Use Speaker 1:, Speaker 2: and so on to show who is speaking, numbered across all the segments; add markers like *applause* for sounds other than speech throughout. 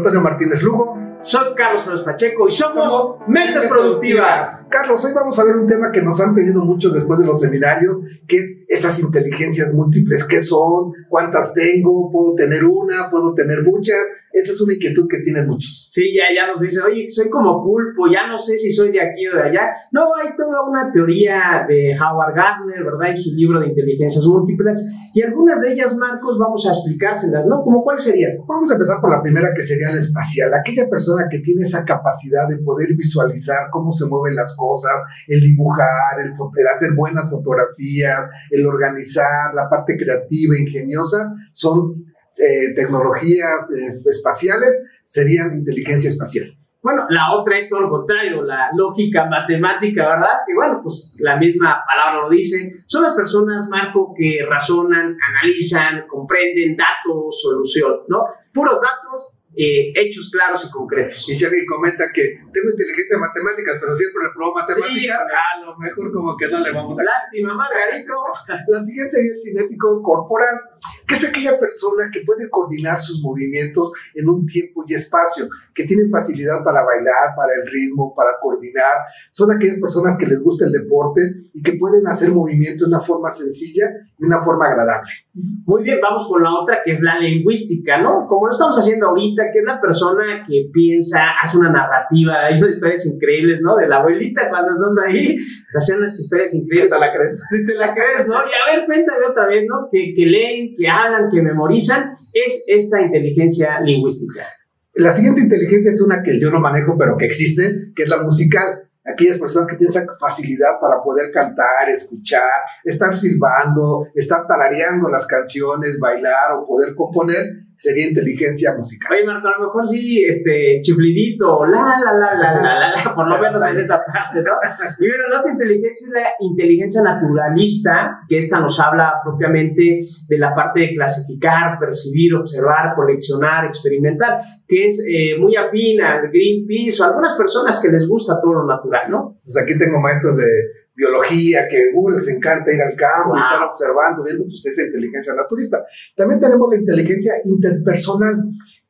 Speaker 1: Antonio Martínez Lugo.
Speaker 2: Soy Carlos Pérez Pacheco y somos, Mentes Productivas.
Speaker 1: Carlos, hoy vamos a ver un tema que nos han pedido mucho después de los seminarios, que es esas inteligencias múltiples. ¿Qué son? ¿Cuántas tengo? ¿Puedo tener una? ¿Puedo tener muchas? Esa es una inquietud que tienen muchos.
Speaker 2: Sí, ya, ya nos dicen, oye, soy como pulpo, ya no sé si soy de aquí o de allá. No, hay toda una teoría de Howard Gardner, ¿verdad? Y su libro de inteligencias múltiples. Y algunas de ellas, Marcos, vamos a explicárselas, ¿no? ¿Cómo cuál sería?
Speaker 1: Vamos a empezar por la primera, que sería la espacial. Aquella persona que tiene esa capacidad de poder visualizar cómo se mueven las cosas, el dibujar, el, hacer buenas fotografías, el organizar, la parte creativa, ingeniosa, son eh, tecnologías espaciales serían inteligencia espacial.
Speaker 2: Bueno, la otra es todo lo contrario, la lógica matemática, ¿verdad? Que bueno, pues la misma palabra lo dice. Son las personas, Marco, que razonan, analizan, comprenden datos, solución, ¿no? Puros datos eh, hechos claros y concretos.
Speaker 1: Y si alguien comenta que tengo inteligencia en matemáticas, pero siempre reprobo matemáticas, a lo mejor como que no le vamos a...
Speaker 2: Lástima, Margarito. *laughs*
Speaker 1: La siguiente sería el cinético corporal, que es aquella persona que puede coordinar sus movimientos en un tiempo y espacio, que tienen facilidad para bailar, para el ritmo, para coordinar. Son aquellas personas que les gusta el deporte y que pueden hacer movimientos de una forma sencilla y una forma agradable.
Speaker 2: Muy bien, vamos con la otra que es la lingüística, ¿no? Como lo estamos haciendo ahorita, que es la persona que piensa, hace una narrativa, hay unas historias increíbles, ¿no? De la abuelita cuando estás ahí, hacen unas historias increíbles.
Speaker 1: ¿Te la crees?
Speaker 2: Te la crees, ¿no? Y a ver, cuéntame otra vez, ¿no? Que, que leen, que hablan, que memorizan, es esta inteligencia lingüística.
Speaker 1: La siguiente inteligencia es una que yo no manejo, pero que existe, que es la musical aquellas personas que tienen esa facilidad para poder cantar, escuchar, estar silbando, estar tarareando las canciones, bailar o poder componer, sería inteligencia musical.
Speaker 2: Oye, Marco, a lo mejor sí, este, chiflidito, la, la, la, la, la, la, la, por lo menos en esa parte, ¿no? Y bueno, la otra inteligencia es la inteligencia naturalista, que esta nos habla propiamente de la parte de clasificar, percibir, observar, coleccionar, experimentar, que es eh, muy afín al Greenpeace o a algunas personas que les gusta todo lo natural, ¿no?
Speaker 1: Pues aquí tengo maestros de biología, que uh, les encanta ir al campo y estar observando, viendo pues esa inteligencia naturista. También tenemos la inteligencia interpersonal,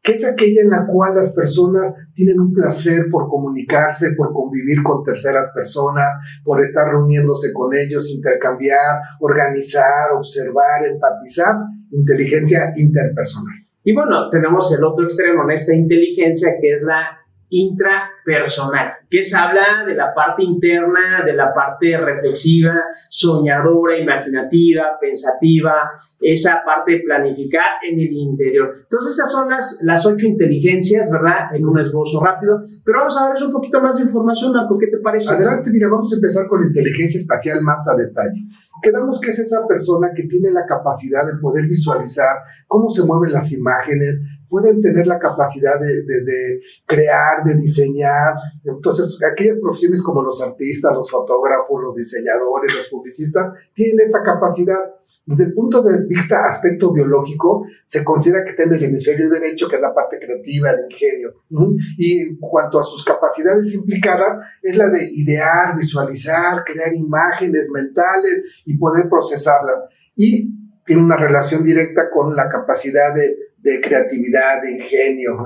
Speaker 1: que es aquella en la cual las personas tienen un placer por comunicarse, por convivir con terceras personas, por estar reuniéndose con ellos, intercambiar, organizar, observar, empatizar, inteligencia interpersonal.
Speaker 2: Y bueno, tenemos el otro extremo en esta inteligencia que es la intrapersonal, que se habla de la parte interna, de la parte reflexiva, soñadora, imaginativa, pensativa, esa parte de planificar en el interior. Entonces, estas son las, las ocho inteligencias, ¿verdad? En un esbozo rápido, pero vamos a darles un poquito más de información, Marco, ¿qué te parece?
Speaker 1: Adelante, mira, vamos a empezar con la inteligencia espacial más a detalle. Quedamos que es esa persona que tiene la capacidad de poder visualizar cómo se mueven las imágenes, pueden tener la capacidad de, de, crear, de diseñar. Entonces, aquellas profesiones como los artistas, los fotógrafos, los diseñadores, los publicistas, tienen esta capacidad. Desde el punto de vista aspecto biológico, se considera que está en el hemisferio derecho, que es la parte creativa, de ingenio. Y en cuanto a sus capacidades implicadas, es la de idear, visualizar, crear imágenes mentales y poder procesarlas. Y tiene una relación directa con la capacidad de de creatividad, de ingenio.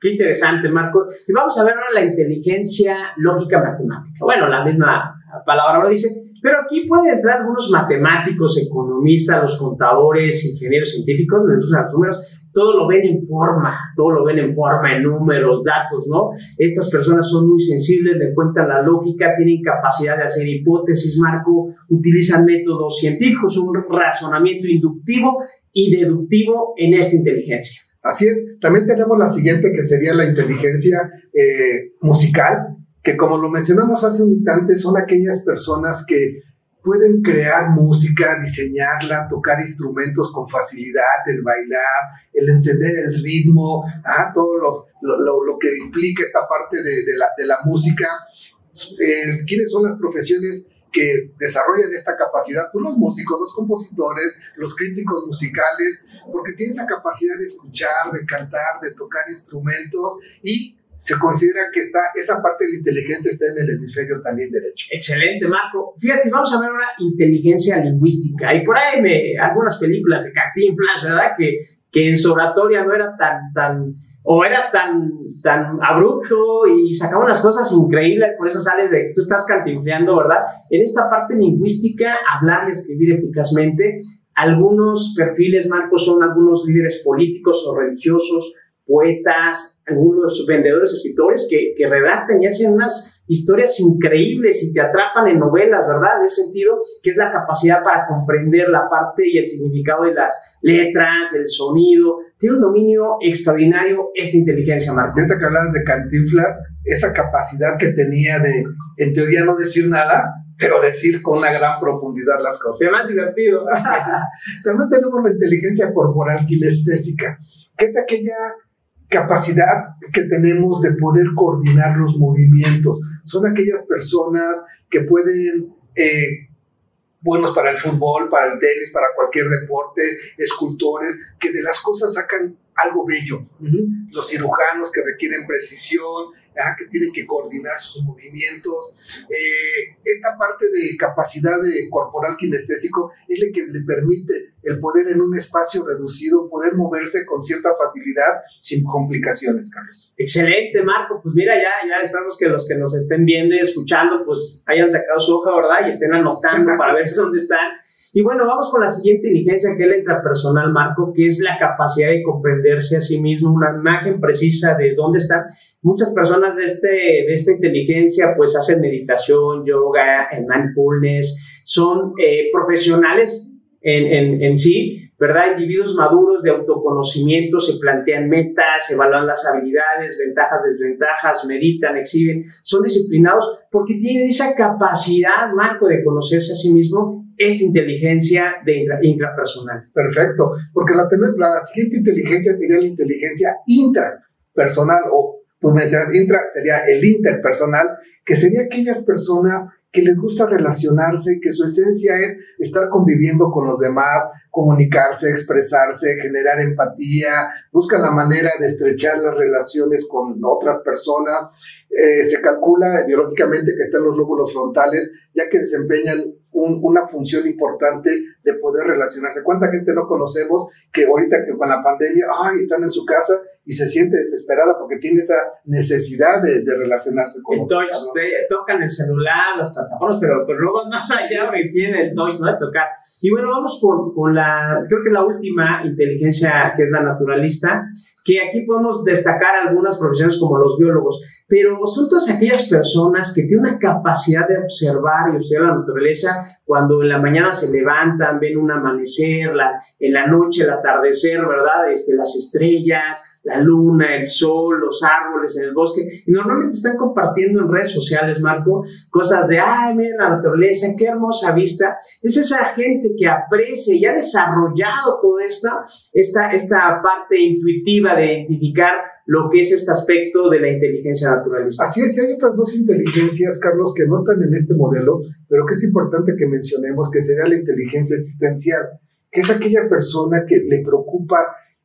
Speaker 2: Qué interesante, Marco. Y vamos a ver ahora la inteligencia lógica matemática. Bueno, la misma palabra lo dice, pero aquí pueden entrar algunos matemáticos, economistas, los contadores, ingenieros científicos, los números, todo lo ven en forma, todo lo ven en forma, en números, datos, ¿no? Estas personas son muy sensibles, le cuentan la lógica, tienen capacidad de hacer hipótesis, Marco, utilizan métodos científicos, un razonamiento inductivo y deductivo en esta inteligencia.
Speaker 1: Así es. También tenemos la siguiente que sería la inteligencia eh, musical, que como lo mencionamos hace un instante, son aquellas personas que pueden crear música, diseñarla, tocar instrumentos con facilidad, el bailar, el entender el ritmo, ah, todo los, lo, que implica esta parte de, la, de la, música. Eh, ¿Quiénes son las profesiones que desarrollan esta capacidad, pues los músicos, los compositores, los críticos musicales, porque tienen esa capacidad de escuchar, de cantar, de tocar instrumentos y se considera que está, esa parte de la inteligencia está en el hemisferio también derecho.
Speaker 2: Excelente, Marco. Fíjate, vamos a ver ahora inteligencia lingüística. Y por ahí me, algunas películas de Flash, ¿verdad? Que, que en su oratoria no era tan, tan o era tan, tan abrupto y sacaba unas cosas increíbles, por eso sales de, tú estás cantinfleando, ¿verdad? En esta parte lingüística, hablar y escribir eficazmente, algunos perfiles, Marcos, son algunos líderes políticos o religiosos, poetas, algunos vendedores, escritores que, que redactan y hacen unas historias increíbles y te atrapan en novelas, ¿verdad? En ese sentido, que es la capacidad para comprender la parte y el significado de las letras, del sonido. Tiene un dominio extraordinario esta inteligencia, Marco.
Speaker 1: Ahorita que hablabas de Cantinflas, esa capacidad que tenía de, en teoría, no decir nada, pero decir con una gran profundidad las cosas.
Speaker 2: Es más divertido. *laughs*
Speaker 1: También tenemos la inteligencia corporal kinestésica, que es aquella capacidad que tenemos de poder coordinar los movimientos. Son aquellas personas que pueden, eh, buenos para el fútbol, para el tenis, para cualquier deporte, escultores, que de las cosas sacan algo bello. Los cirujanos que requieren precisión, que tienen que coordinar sus movimientos. Eh, esta parte de capacidad de corporal kinestésico es la que le permite el poder en un espacio reducido, poder moverse con cierta facilidad sin complicaciones, Carlos.
Speaker 2: Excelente, Marco. Pues mira, ya, ya esperamos que los que nos estén viendo y escuchando, pues hayan sacado su hoja, ¿verdad? Y estén anotando para ver *laughs* dónde están y bueno, vamos con la siguiente inteligencia que es la intrapersonal, Marco, que es la capacidad de comprenderse a sí mismo, una imagen precisa de dónde están. Muchas personas de, este, de esta inteligencia pues hacen meditación, yoga, mindfulness, son eh, profesionales en, en, en sí, ¿verdad? Individuos maduros de autoconocimiento se plantean metas, evalúan las habilidades, ventajas, desventajas, meditan, exhiben, son disciplinados porque tienen esa capacidad, Marco, de conocerse a sí mismo, esta inteligencia de intrapersonal.
Speaker 1: Perfecto, porque la, la siguiente inteligencia sería la inteligencia intrapersonal o tú me intra, sería el interpersonal, que sería aquellas personas que les gusta relacionarse, que su esencia es estar conviviendo con los demás, comunicarse, expresarse, generar empatía, buscan la manera de estrechar las relaciones con otras personas. Eh, se calcula biológicamente que están los lóbulos frontales, ya que desempeñan una función importante de poder relacionarse. ¿Cuánta gente no conocemos que ahorita que con la pandemia, están en su casa y se siente desesperada porque tiene esa necesidad de, relacionarse con
Speaker 2: Entonces, tocan el celular, las plataformas, pero, pero van *laughs* más allá porque tienen el touch, ¿no? De tocar. Y bueno, vamos con, con la, creo que la última inteligencia que es la naturalista, que aquí podemos destacar algunas profesiones como los biólogos, pero son todas aquellas personas que tienen una capacidad de observar y observar la naturaleza cuando en la mañana se levantan, ven un amanecer, la, en la noche el atardecer, ¿verdad? Este, las estrellas, la luna, el sol, los árboles en el bosque, y normalmente están compartiendo en redes sociales, Marco, cosas de, ay, miren la naturaleza, qué hermosa vista. Es esa gente que aprecia y ha desarrollado toda esta, esta, esta parte intuitiva de identificar lo que es este aspecto de la inteligencia naturalista.
Speaker 1: Así es, hay otras dos inteligencias, Carlos, que no están en este modelo, pero que es importante que mencionemos, que sería la inteligencia existencial, que es aquella persona que le preocupa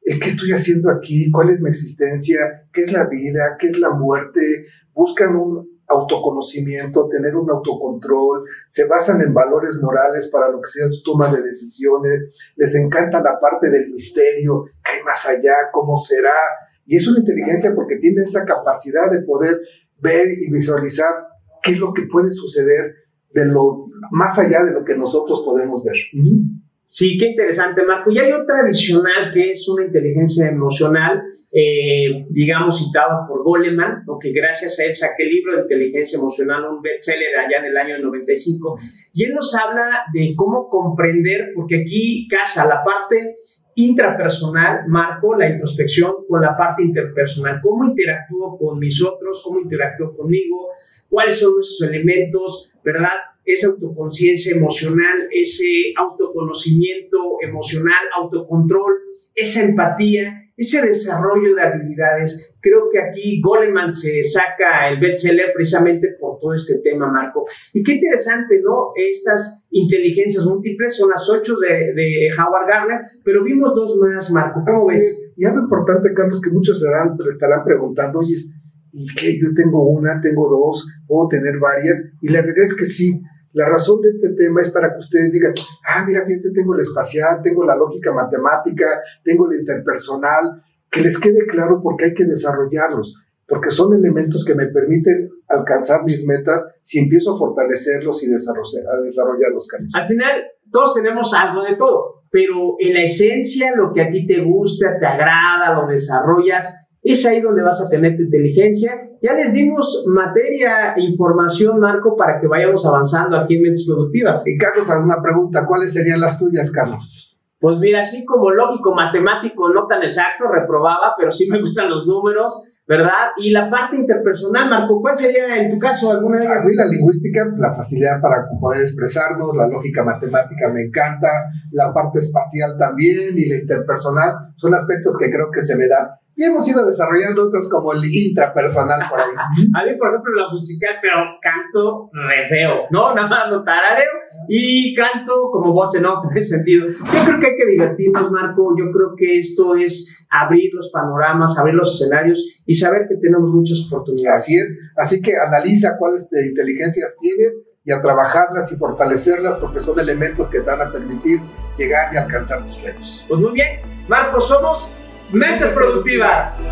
Speaker 1: qué estoy haciendo aquí, cuál es mi existencia, qué es la vida, qué es la muerte, buscan un autoconocimiento, tener un autocontrol, se basan en valores morales para lo que sea su toma de decisiones, les encanta la parte del misterio, qué hay más allá, cómo será, y es una inteligencia porque tiene esa capacidad de poder ver y visualizar qué es lo que puede suceder de lo más allá de lo que nosotros podemos ver.
Speaker 2: Sí, qué interesante, Marco. Y hay otra adicional que es una inteligencia emocional, eh, digamos, citado por Goleman, que gracias a él saqué el libro de inteligencia emocional, un bestseller allá en el año 95. Y él nos habla de cómo comprender, porque aquí casa la parte intrapersonal, marco la introspección con la parte interpersonal. ¿Cómo interactúo con mis otros? ¿Cómo interactúo conmigo? ¿Cuáles son esos elementos? ¿Verdad? Esa autoconciencia emocional, ese autoconocimiento emocional, autocontrol, esa empatía ese desarrollo de habilidades. Creo que aquí Goleman se saca el bestseller precisamente por todo este tema, Marco. Y qué interesante, ¿no? Estas inteligencias múltiples son las ocho de, de Howard Gardner, pero vimos dos más, Marco. ¿Cómo ves?
Speaker 1: Y algo importante, Carlos, que muchos estarán, estarán preguntando, oye, ¿y qué? Yo tengo una, tengo dos, puedo tener varias. Y la verdad es que sí, la razón de este tema es para que ustedes digan, ah, mira, fíjate, tengo el espacial, tengo la lógica matemática, tengo el interpersonal, que les quede claro por qué hay que desarrollarlos, porque son elementos que me permiten alcanzar mis metas si empiezo a fortalecerlos y a desarrollarlos, Carlos.
Speaker 2: Al final, todos tenemos algo de todo, pero en la esencia, lo que a ti te gusta, te agrada, lo desarrollas, es ahí donde vas a tener tu inteligencia. Ya les dimos materia e información, Marco, para que vayamos avanzando aquí en Mentes Productivas.
Speaker 1: Y Carlos, haz una pregunta. ¿Cuáles serían las tuyas, Carlos?
Speaker 2: Pues mira, así como lógico, matemático, no tan exacto, reprobaba, pero sí me gustan los números, ¿verdad? Y la parte interpersonal, Marco, ¿cuál sería en tu caso alguna de ellas?
Speaker 1: Sí, la lingüística, la facilidad para poder expresarnos, la lógica matemática me encanta, la parte espacial también y la interpersonal son aspectos que creo que se me dan y hemos ido desarrollando otros como el intrapersonal por ahí. *laughs*
Speaker 2: A mí, por ejemplo, la musical, pero canto re feo, ¿no? Nada más no tarareo y canto como voz en off en ese sentido. Yo creo que hay que divertirnos, Marco. Yo creo que esto es abrir los panoramas, abrir los escenarios y saber que tenemos muchas oportunidades.
Speaker 1: Así es. Así que analiza cuáles de inteligencias tienes y a trabajarlas y fortalecerlas porque son elementos que te van a permitir llegar y alcanzar tus sueños.
Speaker 2: Pues muy bien, Marco, somos Mentes Productivas.